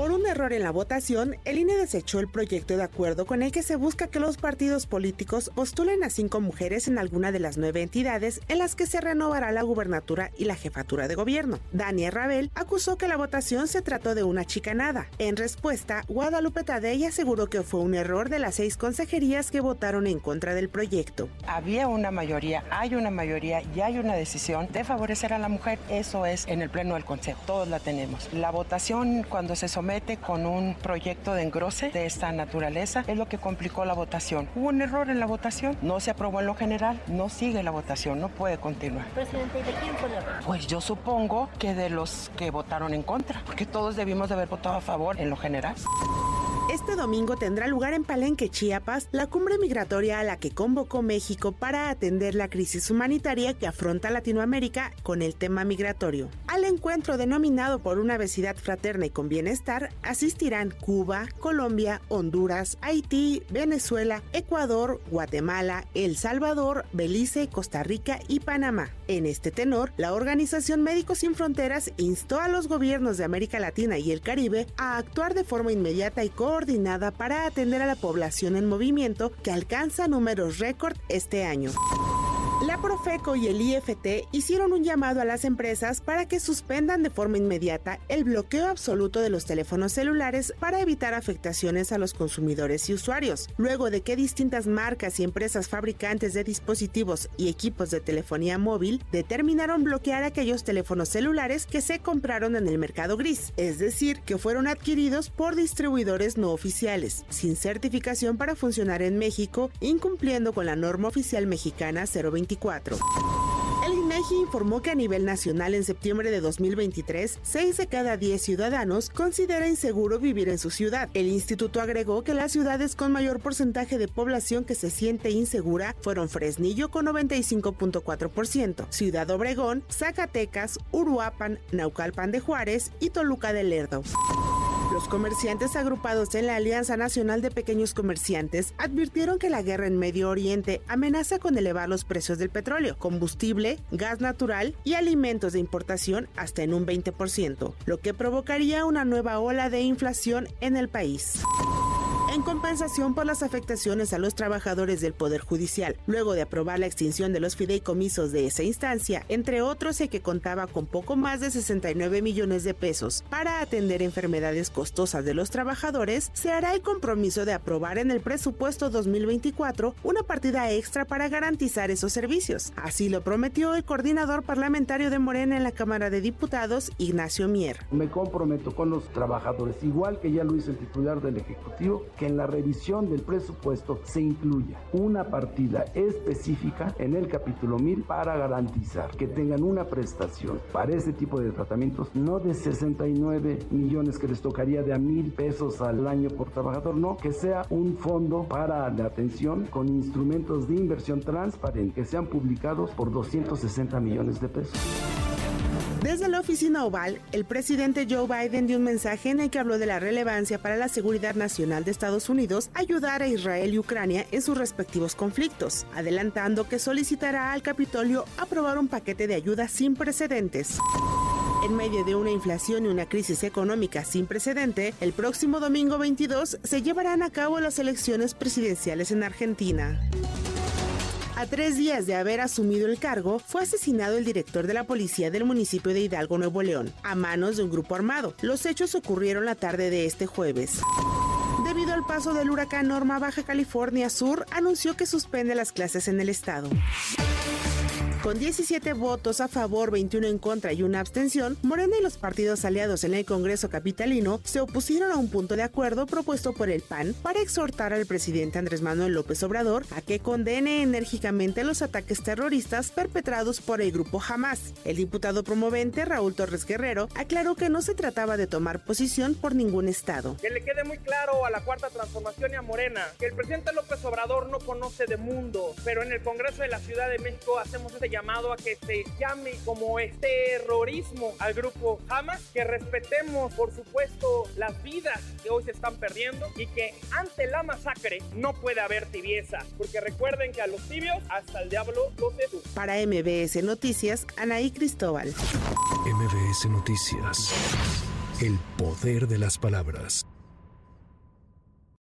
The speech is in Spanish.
Por un error en la votación, el INE desechó el proyecto de acuerdo con el que se busca que los partidos políticos postulen a cinco mujeres en alguna de las nueve entidades en las que se renovará la gubernatura y la jefatura de gobierno. Daniel Rabel acusó que la votación se trató de una chicanada. En respuesta, Guadalupe Tadei aseguró que fue un error de las seis consejerías que votaron en contra del proyecto. Había una mayoría, hay una mayoría y hay una decisión de favorecer a la mujer. Eso es en el pleno del Consejo. Todos la tenemos. La votación cuando se somete con un proyecto de engrose de esta naturaleza es lo que complicó la votación. Hubo un error en la votación, no se aprobó en lo general, no sigue la votación, no puede continuar. Presidente, ¿y de quién fue la Pues yo supongo que de los que votaron en contra, porque todos debimos de haber votado a favor en lo general. Este domingo tendrá lugar en Palenque, Chiapas, la cumbre migratoria a la que convocó México para atender la crisis humanitaria que afronta Latinoamérica con el tema migratorio. Al encuentro denominado por una obesidad fraterna y con bienestar asistirán Cuba, Colombia, Honduras, Haití, Venezuela, Ecuador, Guatemala, El Salvador, Belice, Costa Rica y Panamá. En este tenor, la Organización Médicos Sin Fronteras instó a los gobiernos de América Latina y el Caribe a actuar de forma inmediata y coordinada para atender a la población en movimiento que alcanza números récord este año. La Profeco y el IFT hicieron un llamado a las empresas para que suspendan de forma inmediata el bloqueo absoluto de los teléfonos celulares para evitar afectaciones a los consumidores y usuarios, luego de que distintas marcas y empresas fabricantes de dispositivos y equipos de telefonía móvil determinaron bloquear aquellos teléfonos celulares que se compraron en el mercado gris, es decir, que fueron adquiridos por distribuidores no oficiales, sin certificación para funcionar en México, incumpliendo con la norma oficial mexicana 020 el INEGI informó que a nivel nacional en septiembre de 2023, 6 de cada 10 ciudadanos considera inseguro vivir en su ciudad. El instituto agregó que las ciudades con mayor porcentaje de población que se siente insegura fueron Fresnillo con 95.4%, Ciudad Obregón, Zacatecas, Uruapan, Naucalpan de Juárez y Toluca de Lerdo. Los comerciantes agrupados en la Alianza Nacional de Pequeños Comerciantes advirtieron que la guerra en Medio Oriente amenaza con elevar los precios del petróleo, combustible, gas natural y alimentos de importación hasta en un 20%, lo que provocaría una nueva ola de inflación en el país en compensación por las afectaciones a los trabajadores del Poder Judicial, luego de aprobar la extinción de los fideicomisos de esa instancia, entre otros el que contaba con poco más de 69 millones de pesos para atender enfermedades costosas de los trabajadores, se hará el compromiso de aprobar en el presupuesto 2024 una partida extra para garantizar esos servicios. Así lo prometió el coordinador parlamentario de Morena en la Cámara de Diputados, Ignacio Mier. Me comprometo con los trabajadores, igual que ya lo hizo el titular del Ejecutivo, que en la revisión del presupuesto se incluya una partida específica en el capítulo 1000 para garantizar que tengan una prestación para ese tipo de tratamientos, no de 69 millones que les tocaría de a mil pesos al año por trabajador, no, que sea un fondo para la atención con instrumentos de inversión transparente que sean publicados por 260 millones de pesos. Desde la oficina oval, el presidente Joe Biden dio un mensaje en el que habló de la relevancia para la seguridad nacional de Estados Unidos ayudar a Israel y Ucrania en sus respectivos conflictos, adelantando que solicitará al Capitolio aprobar un paquete de ayuda sin precedentes. En medio de una inflación y una crisis económica sin precedente, el próximo domingo 22 se llevarán a cabo las elecciones presidenciales en Argentina. A tres días de haber asumido el cargo, fue asesinado el director de la policía del municipio de Hidalgo, Nuevo León, a manos de un grupo armado. Los hechos ocurrieron la tarde de este jueves. Debido al paso del huracán Norma Baja California Sur, anunció que suspende las clases en el estado. Con 17 votos a favor, 21 en contra y una abstención, Morena y los partidos aliados en el Congreso Capitalino se opusieron a un punto de acuerdo propuesto por el PAN para exhortar al presidente Andrés Manuel López Obrador a que condene enérgicamente los ataques terroristas perpetrados por el grupo Hamas. El diputado promovente Raúl Torres Guerrero aclaró que no se trataba de tomar posición por ningún estado. Que le quede muy claro a la Cuarta Transformación y a Morena que el presidente López Obrador no conoce de mundo, pero en el Congreso de la Ciudad de México hacemos este llamado a que se llame como es terrorismo al grupo Hamas, que respetemos por supuesto las vidas que hoy se están perdiendo y que ante la masacre no puede haber tibieza, porque recuerden que a los tibios hasta el diablo los seduce. Para MBS Noticias, Anaí Cristóbal. MBS Noticias. El poder de las palabras.